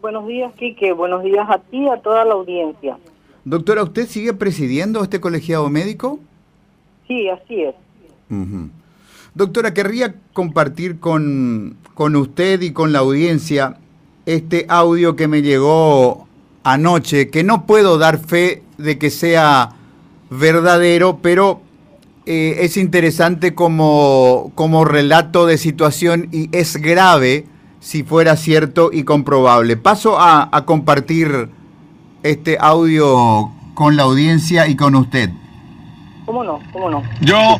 Buenos días, Quique. Buenos días a ti y a toda la audiencia. Doctora, ¿usted sigue presidiendo este colegiado médico? Sí, así es. Doctora, querría compartir con, con usted y con la audiencia este audio que me llegó anoche, que no puedo dar fe de que sea verdadero, pero eh, es interesante como, como relato de situación y es grave si fuera cierto y comprobable. Paso a, a compartir este audio con la audiencia y con usted. ¿Cómo no? ¿Cómo no? Yo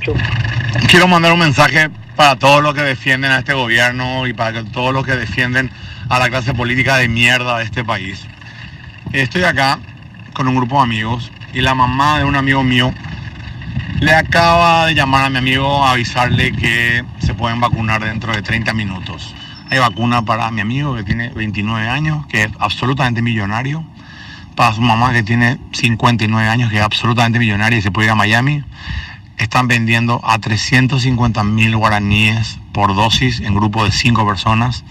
quiero mandar un mensaje para todos los que defienden a este gobierno y para todos los que defienden a la clase política de mierda de este país. Estoy acá con un grupo de amigos y la mamá de un amigo mío le acaba de llamar a mi amigo a avisarle que se pueden vacunar dentro de 30 minutos. Hay vacuna para mi amigo que tiene 29 años, que es absolutamente millonario. Para su mamá que tiene 59 años, que es absolutamente millonaria y se puede ir a Miami. Están vendiendo a 350 mil guaraníes por dosis en grupo de 5 personas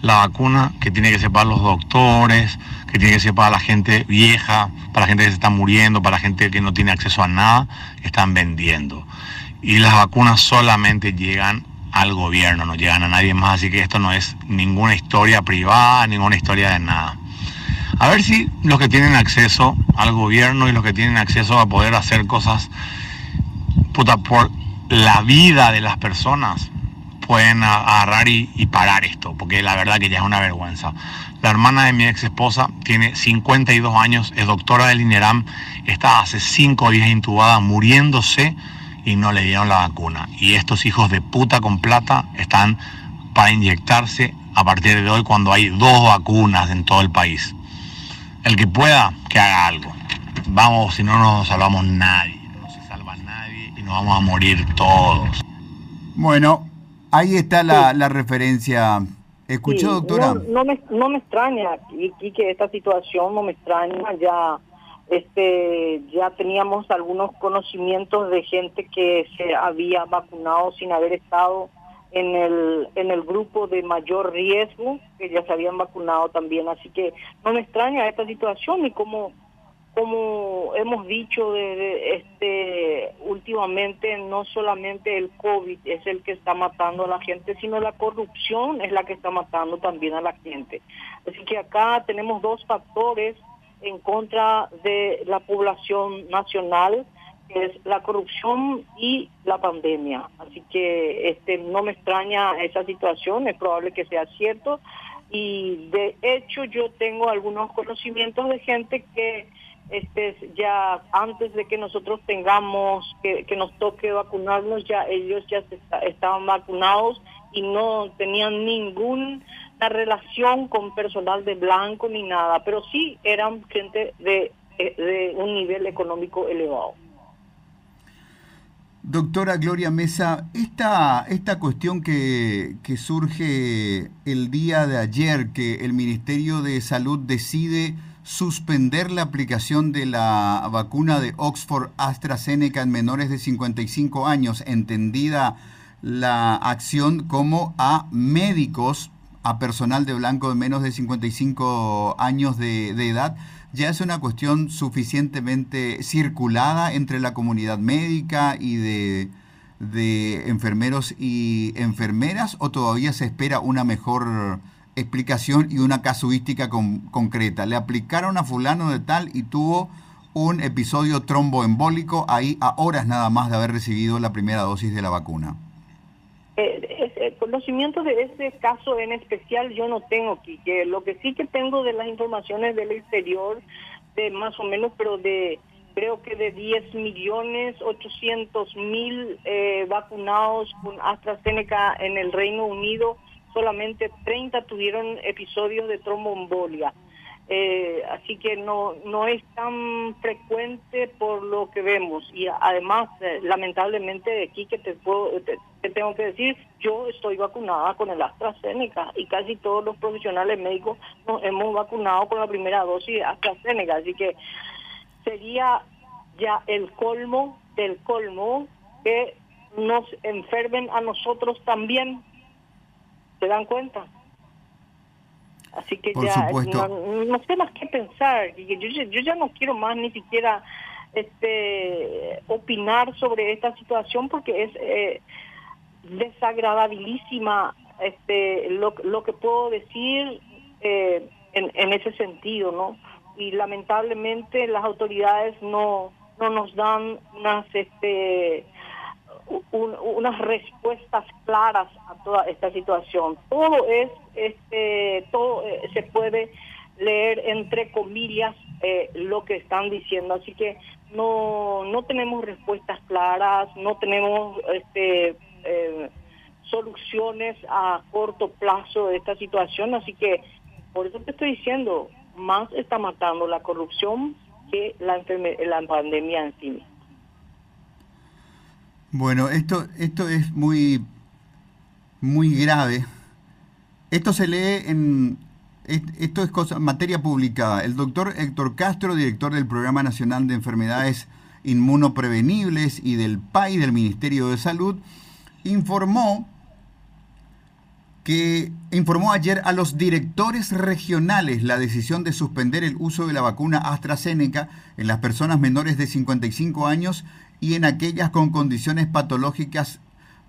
la vacuna que tiene que ser para los doctores, que tiene que ser para la gente vieja, para la gente que se está muriendo, para la gente que no tiene acceso a nada, están vendiendo. Y las vacunas solamente llegan al gobierno, no llegan a nadie más, así que esto no es ninguna historia privada, ninguna historia de nada. A ver si los que tienen acceso al gobierno y los que tienen acceso a poder hacer cosas puta, por la vida de las personas, pueden agarrar y, parar esto, porque la verdad que ya es una vergüenza. La hermana de mi ex esposa tiene 52 años, es doctora del INERAM, está hace 5 días intubada, muriéndose y no le dieron la vacuna. Y estos hijos de puta con plata están para inyectarse a partir de hoy cuando hay dos vacunas en todo el país. El que pueda, que haga algo. Vamos, si no nos salvamos nadie, no se salva nadie y nos vamos a morir todos. Bueno, Ahí está la, la referencia. ¿Escuchó, doctora? No, me, no me extraña, y, que esta situación no me extraña. Ya este ya teníamos algunos conocimientos de gente que se había vacunado sin haber estado en el en el grupo de mayor riesgo que ya se habían vacunado también así que no me extraña esta situación y como como hemos dicho de, este últimamente no solamente el COVID es el que está matando a la gente, sino la corrupción es la que está matando también a la gente. Así que acá tenemos dos factores en contra de la población nacional, que es la corrupción y la pandemia. Así que este no me extraña esa situación, es probable que sea cierto y de hecho yo tengo algunos conocimientos de gente que este ya antes de que nosotros tengamos que, nos toque vacunarnos ya ellos ya estaban vacunados y no tenían ninguna relación con personal de blanco ni nada pero sí eran gente de, de un nivel económico elevado. Doctora Gloria Mesa, esta, esta cuestión que, que surge el día de ayer, que el Ministerio de Salud decide suspender la aplicación de la vacuna de Oxford AstraZeneca en menores de 55 años, entendida la acción como a médicos, a personal de blanco de menos de 55 años de, edad, ya es una cuestión suficientemente circulada entre la comunidad médica y de, de enfermeros y enfermeras o todavía se espera una mejor explicación y una casuística concreta. Le aplicaron a fulano de tal y tuvo un episodio tromboembólico ahí a horas nada más de haber recibido la primera dosis de la vacuna. Eh, conocimiento de ese caso en especial yo no tengo, que Lo que sí que tengo de las informaciones del exterior, de más o menos, pero de creo que de 10 millones 800 mil eh, vacunados con AstraZeneca en el Reino Unido, solamente 30 tuvieron episodios de tromboembolia. Eh, así que no no es tan frecuente por lo que vemos. Y además eh, lamentablemente aquí que te puedo te, tengo que decir yo estoy vacunada con el AstraZeneca y casi todos los profesionales médicos nos hemos vacunado con la primera dosis de AstraZeneca. Así que sería ya el colmo del colmo que nos enfermen a nosotros también. ¿Se dan cuenta? Así que ya no, sé más qué pensar. Yo, yo ya no quiero más ni siquiera este opinar sobre esta situación porque es eh, desagradabilísima este lo, lo que puedo decir eh, en, en ese sentido, ¿no? Y lamentablemente las autoridades no no nos dan unas este unas respuestas claras a toda esta situación. Todo es este todo eh, se puede leer entre comillas eh, lo que están diciendo, así que no no tenemos respuestas claras, no tenemos este eh, soluciones a corto plazo de esta situación, así que por eso te estoy diciendo, más está matando la corrupción que la, la pandemia en sí Bueno, esto, esto es muy, muy grave. Esto se lee en... Esto es cosa, materia publicada. El doctor Héctor Castro, director del Programa Nacional de Enfermedades Inmunoprevenibles y del PAI del Ministerio de Salud, informó que informó ayer a los directores regionales la decisión de suspender el uso de la vacuna AstraZeneca en las personas menores de 55 años y en aquellas con condiciones patológicas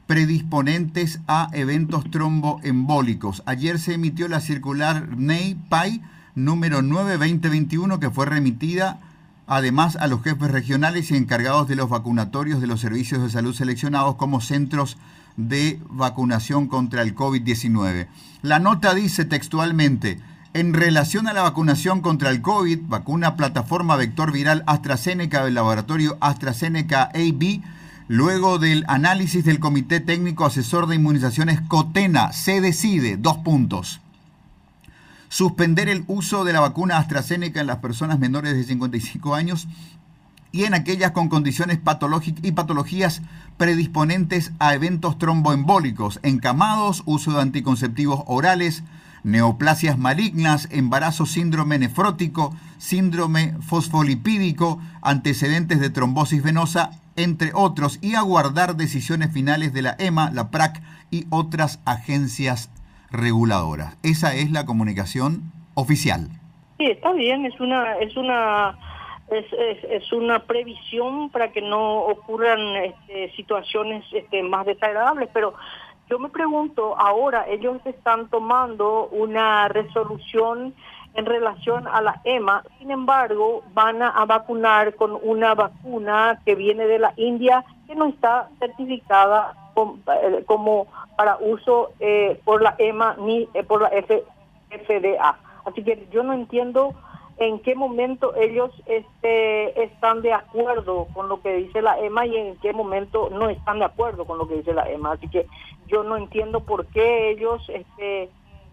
predisponentes a eventos tromboembólicos. Ayer se emitió la circular NEI-PAI número 9-2021 que fue remitida además a los jefes regionales y encargados de los vacunatorios de los servicios de salud seleccionados como centros de vacunación contra el COVID-19. La nota dice textualmente, en relación a la vacunación contra el COVID, vacuna plataforma vector viral AstraZeneca del laboratorio AstraZeneca AB, luego del análisis del Comité Técnico Asesor de Inmunizaciones COTENA, se decide, dos puntos, suspender el uso de la vacuna AstraZeneca en las personas menores de 55 años y en aquellas con condiciones patológicas y patologías predisponentes a eventos tromboembólicos, encamados, uso de anticonceptivos orales, neoplasias malignas, embarazo síndrome nefrótico, síndrome fosfolipídico, antecedentes de trombosis venosa, entre otros, y aguardar decisiones finales de la EMA, la PRAC y otras agencias reguladoras. Esa es la comunicación oficial. Sí, está bien, es una es una es, es, una previsión para que no ocurran este, situaciones este, más desagradables, pero yo me pregunto, ahora ellos están tomando una resolución en relación a la EMA, sin embargo, van a, vacunar con una vacuna que viene de la India que no está certificada eh, como, para uso eh, por la EMA ni eh, por la FDA. Así que yo no entiendo en qué momento ellos este, están de acuerdo con lo que dice la EMA y en qué momento no están de acuerdo con lo que dice la EMA. Así que yo no entiendo por qué ellos este,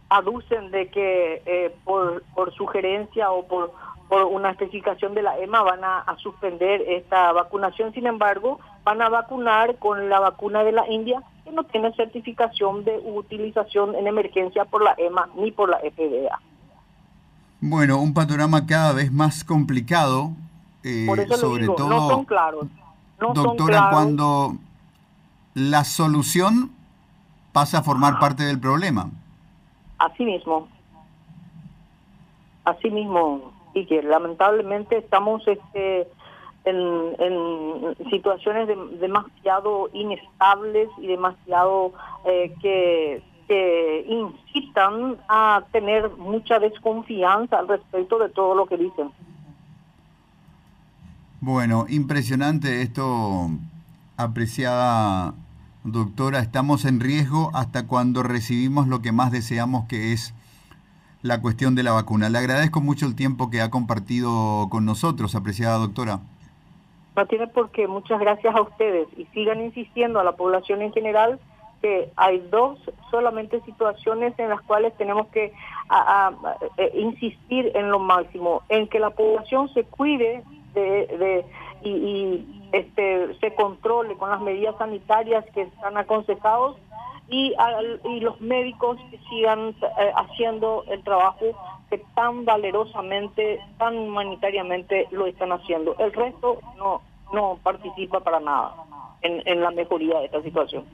aducen de que eh, por, por sugerencia o por, por una especificación de la EMA van a, a suspender esta vacunación. Sin embargo, van a vacunar con la vacuna de la India que no tiene certificación de utilización en emergencia por la EMA ni por la FDA. Bueno, un panorama cada vez más complicado, eh, sobre todo, no son claros. doctora, cuando la solución pasa a formar parte del problema. Así mismo. Así mismo, y que lamentablemente estamos este, en, situaciones demasiado inestables y demasiado eh, que que incitan a tener mucha desconfianza al respecto de todo lo que dicen. Bueno, impresionante esto, apreciada doctora. Estamos en riesgo hasta cuando recibimos lo que más deseamos, que es la cuestión de la vacuna. Le agradezco mucho el tiempo que ha compartido con nosotros, apreciada doctora. No tiene por qué. Muchas gracias a ustedes y sigan insistiendo a la población en general que hay dos solamente situaciones en las cuales tenemos que eh, insistir en lo máximo, en que la población se cuide de, y, este, se controle con las medidas sanitarias que están aconsejados y, y los médicos que sigan eh, haciendo el trabajo que tan valerosamente, tan humanitariamente lo están haciendo. El resto no, no participa para nada en, en la mejoría de esta situación.